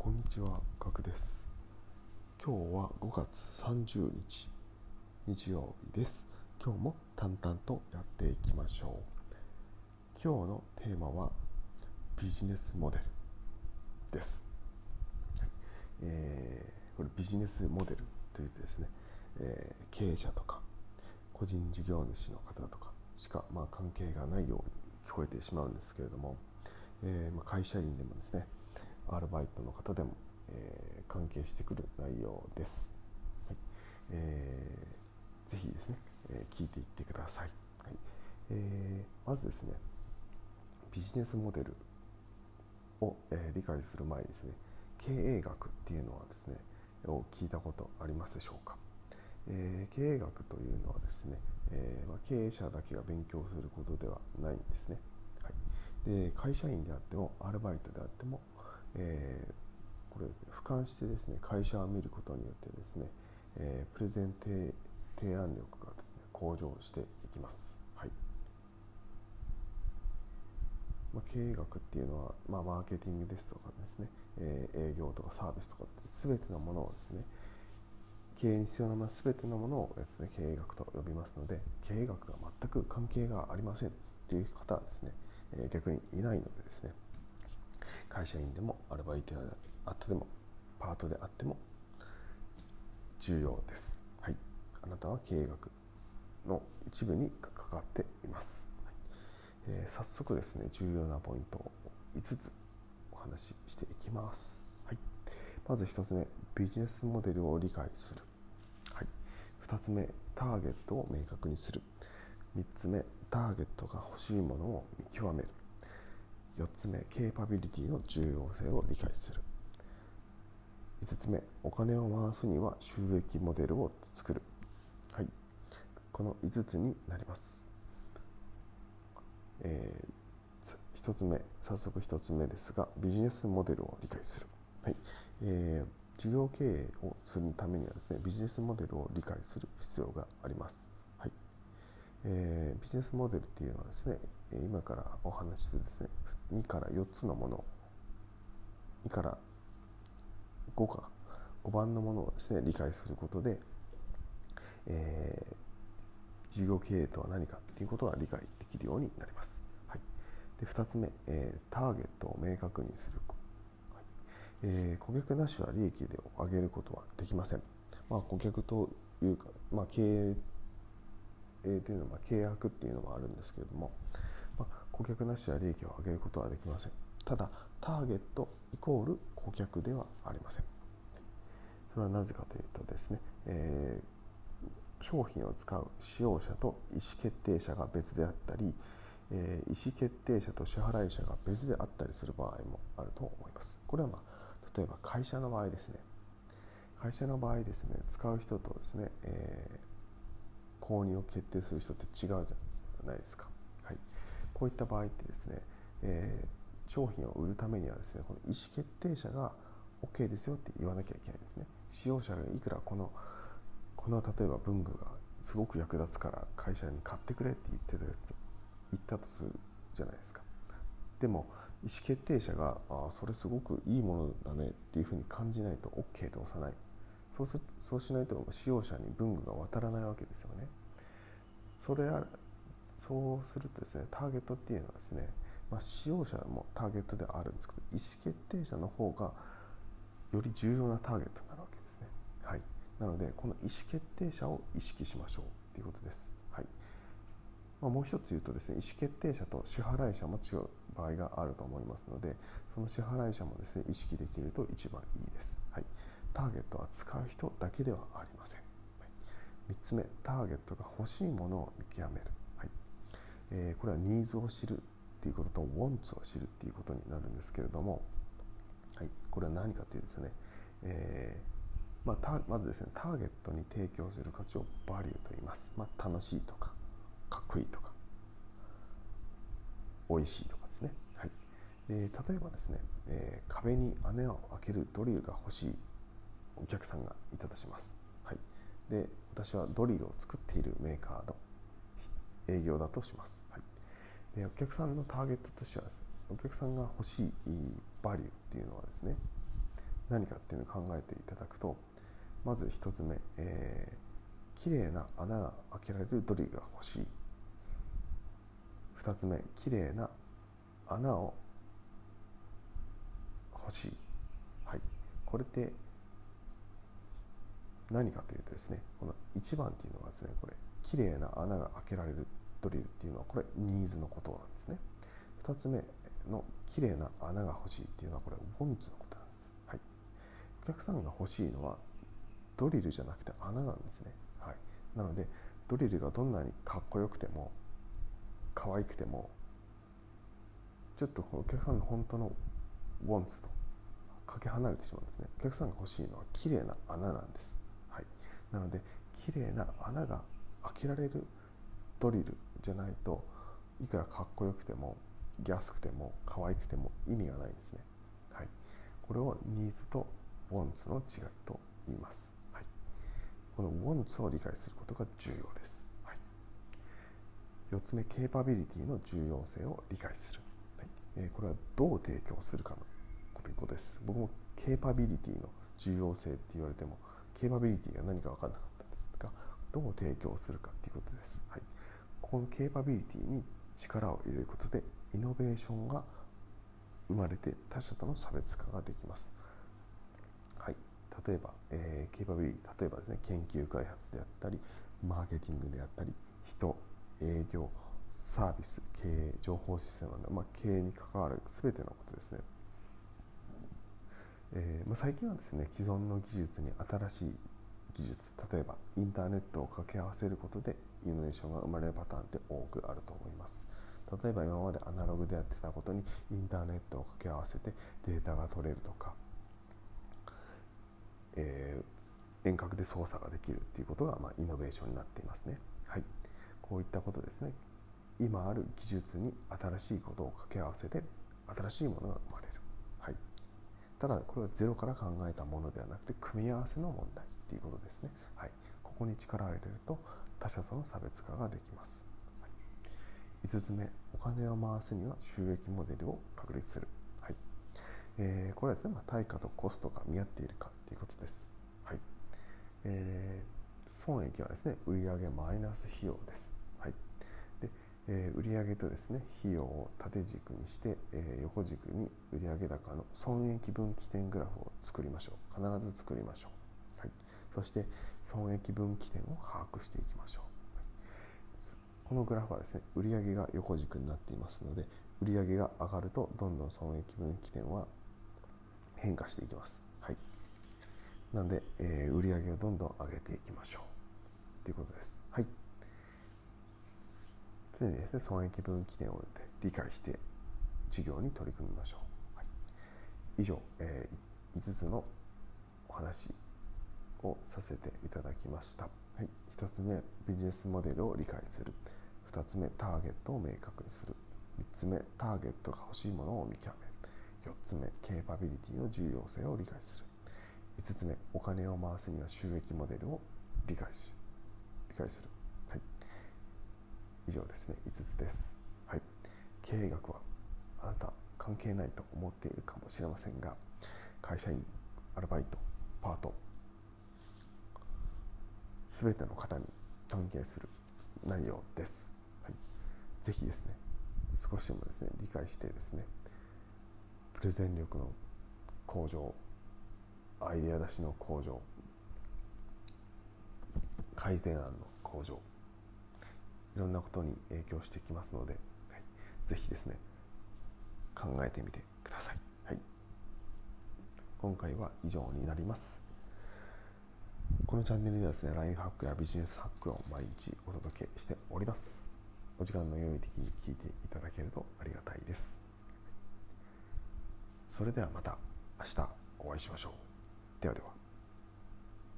こんにちは、ガクです。今日は5月30日、日曜日です。今日も淡々とやっていきましょう。今日のテーマはビジネスモデルです。えーこれビジネスモデルというとですね、えー経営者とか個人事業主の方とかしか、まあ、関係がないように聞こえてしまうんですけれども、えーまあ、会社員でもですねアルバイトの方でも、えー関係してくる内容です。はい。えーぜひですね、えー聞いていってください。はい。えーまずですねビジネスモデルを、えー理解する前にですね経営学っていうのはですねを聞いたことありますでしょうか、えー経営学というのはですね、えーまあ、経営者だけが勉強することではないんですね、はい、で会社員であってもアルバイトであっても、えーこれ俯瞰してですね会社を見ることによってですね、えープレゼン提提案力がですね向上していきます、はい。まあ、経営学っていうのは、まあ、マーケティングですとかですね、えー営業とかサービスとかって全てのものをですね経営に必要な全てのものをですね経営学と呼びますので経営学が全く関係がありませんという方はですね、えー逆にいないのでですね会社員でもアルバイトであってもパートであっても重要です。はい、あなたは経営学の一部に関わっています。はいえー早速ですね重要なポイントを5つお話ししていきます。はい、まず1つ目ビジネスモデルを理解する。はい、2つ目ターゲットを明確にする。3つ目ターゲットが欲しいものを見極める。4つ目ケーパビリティの重要性を理解する。5つ目お金を回すには収益モデルを作る。はい。この5つになります、えー、1つ目早速1つ目ですがビジネスモデルを理解する。はい、えー事業経営をするためにはですねビジネスモデルを理解する必要があります。えービジネスモデルっていうのはですね今からお話ししてですね2から4つのもの2から5か5番のものをですね理解することで、えー事業経営とは何かっていうことが理解できるようになります、はい、で2つ目、えーターゲットを明確にする、はい。えー顧客なしは利益で上げることはできません、まあ、顧客というか、まあ、経営えーというのは契約っていうのもあるんですけれども、まあ、顧客なしは利益を上げることはできません。ただターゲットイコール顧客ではありません。それはなぜかというとですね、えー商品を使う使用者と意思決定者が別であったり、えー意思決定者と支払い者が別であったりする場合もあると思います。これはまあ例えば会社の場合ですね。会社の場合ですね使う人とですね、えー購入を決定する人って違うじゃないですか、はい、こういった場合ってですね、えー商品を売るためにはですねこの意思決定者が OK ですよって言わなきゃいけないんですね。使用者がいくらこのこの例えば文具がすごく役立つから会社に買ってくれって言ってたやつ言ったとするじゃないですか。でも意思決定者があそれすごくいいものだねっていうふうに感じないと OK と押さない。そうすそうしないと使用者に文具が渡らないわけですよね。それそうするとですねターゲットっていうのはですね、まあ、使用者もターゲットではあるんですけど意思決定者の方がより重要なターゲットになるわけですね。はい。なのでこの意思決定者を意識しましょうということです。はい。まあ、もう一つ言うとですね意思決定者と支払い者も違う場合があると思いますのでその支払い者もですね意識できると一番いいです、はい、ターゲットは使う人だけではありません、3つ目ターゲットが欲しいものを見極める、はい。えーこれはニーズを知るっていうことと wants を知るっていうことになるんですけれども、はい、これは何かというとですね、えーまあ、まずですねターゲットに提供する価値をバリューと言います、まあ、楽しいとかかっこいいとか美味しいとかですね、はい、で例えばですね、えー壁に穴を開けるドリルが欲しいお客さんがいたとします、で私はドリルを作っているメーカーの営業だとします、はい、でお客さんのターゲットとしてはねお客さんが欲しいバリューっていうのはですね何かっていうのを考えていただくとまず1つ目、えー、綺麗な穴が開けられるドリルが欲しい。2つ目綺麗な穴を欲しい、はい、これって何かというとですねこの1番っていうのがですねこれ綺麗な穴が開けられるドリルっていうのはこれニーズのことなんですね。2つ目の綺麗な穴が欲しいっていうのはこれウォンツのことなんです、はい、お客さんが欲しいのはドリルじゃなくて穴なんですね、はい、なのでドリルがどんなにかっこよくても可愛くてもちょっとお客さんの本当のウォンツとかけ離れてしまうんですね。お客さんが欲しいのは綺麗な穴なんです、なので綺麗な穴が開けられるドリルじゃないといくらかっこよくても安くても可愛くても意味がないんですね、はい、これをニーズとウォンツの違いと言います、はい、このウォンツを理解することが重要です、はい、4つ目ケーパビリティの重要性を理解する、はい。えー、これはどう提供するかのことです。僕もケーパビリティの重要性って言われてもケーパビリティが何か分からなかったんですがどう提供するかっていうことです、はい、このケーパビリティに力を入れることでイノベーションが生まれて他社との差別化ができます。はい、例えば、えー、ケーパビリティ例えばですね研究開発であったりマーケティングであったり人営業サービス経営情報システムなど、まあ、経営に関わる全てのことですね。えーまあ、最近はですね既存の技術に新しい技術例えばインターネットを掛け合わせることでイノベーションが生まれるパターンって多くあると思います。例えば今までアナログでやってたことにインターネットを掛け合わせてデータが取れるとか、えー、遠隔で操作ができるっていうことが、まあ、イノベーションになっていますね、はい、こういったことですね。今ある技術に新しいことを掛け合わせて新しいものが生まれる、ただこれはゼロから考えたものではなくて組み合わせの問題っていうことですね、はい、ここに力を入れると他者との差別化ができます。5つ目、お金を回すには収益モデルを確立する。はいえー、これはですね、まあ、対価とコストが見合っているかということです。はいえー、損益はですね、売上マイナス費用です。えー、売上とですね、費用を縦軸にして、えー、横軸に売上高の損益分岐点グラフを作りましょう。必ず作りましょう。はい、そして損益分岐点を把握していきましょう。このグラフはですね、売上が横軸になっていますので、売上が上がると、どんどん損益分岐点は変化していきます。はい。なので、えー、売上をどんどん上げていきましょう。ということです。はい。常にですね、損益分岐点を理解して事業に取り組みましょう。はい、以上、えー、5つのお話をさせていただきました。はい、1つ目、ビジネスモデルを理解する。2つ目ターゲットを明確にする3つ目ターゲットが欲しいものを見極める4つ目ケーパビリティの重要性を理解する5つ目お金を回すには収益モデルを理解し理解する、以上ですね。5つです、はい、経営学はあなた関係ないと思っているかもしれませんが会社員アルバイトパート全ての方に関係する内容です。はい。ぜひですね少しでもですね理解してですねプレゼン力の向上アイデア出しの向上改善案の向上いろんなことに影響してきますので、はい、ぜひですね考えてみてください、はい、今回は以上になりますこのチャンネルではですね、ライフハックやビジネスハックを毎日お届けしております。お時間の良い時に聞いていただけるとありがたいです。それではまた明日お会いしましょう。ではでは。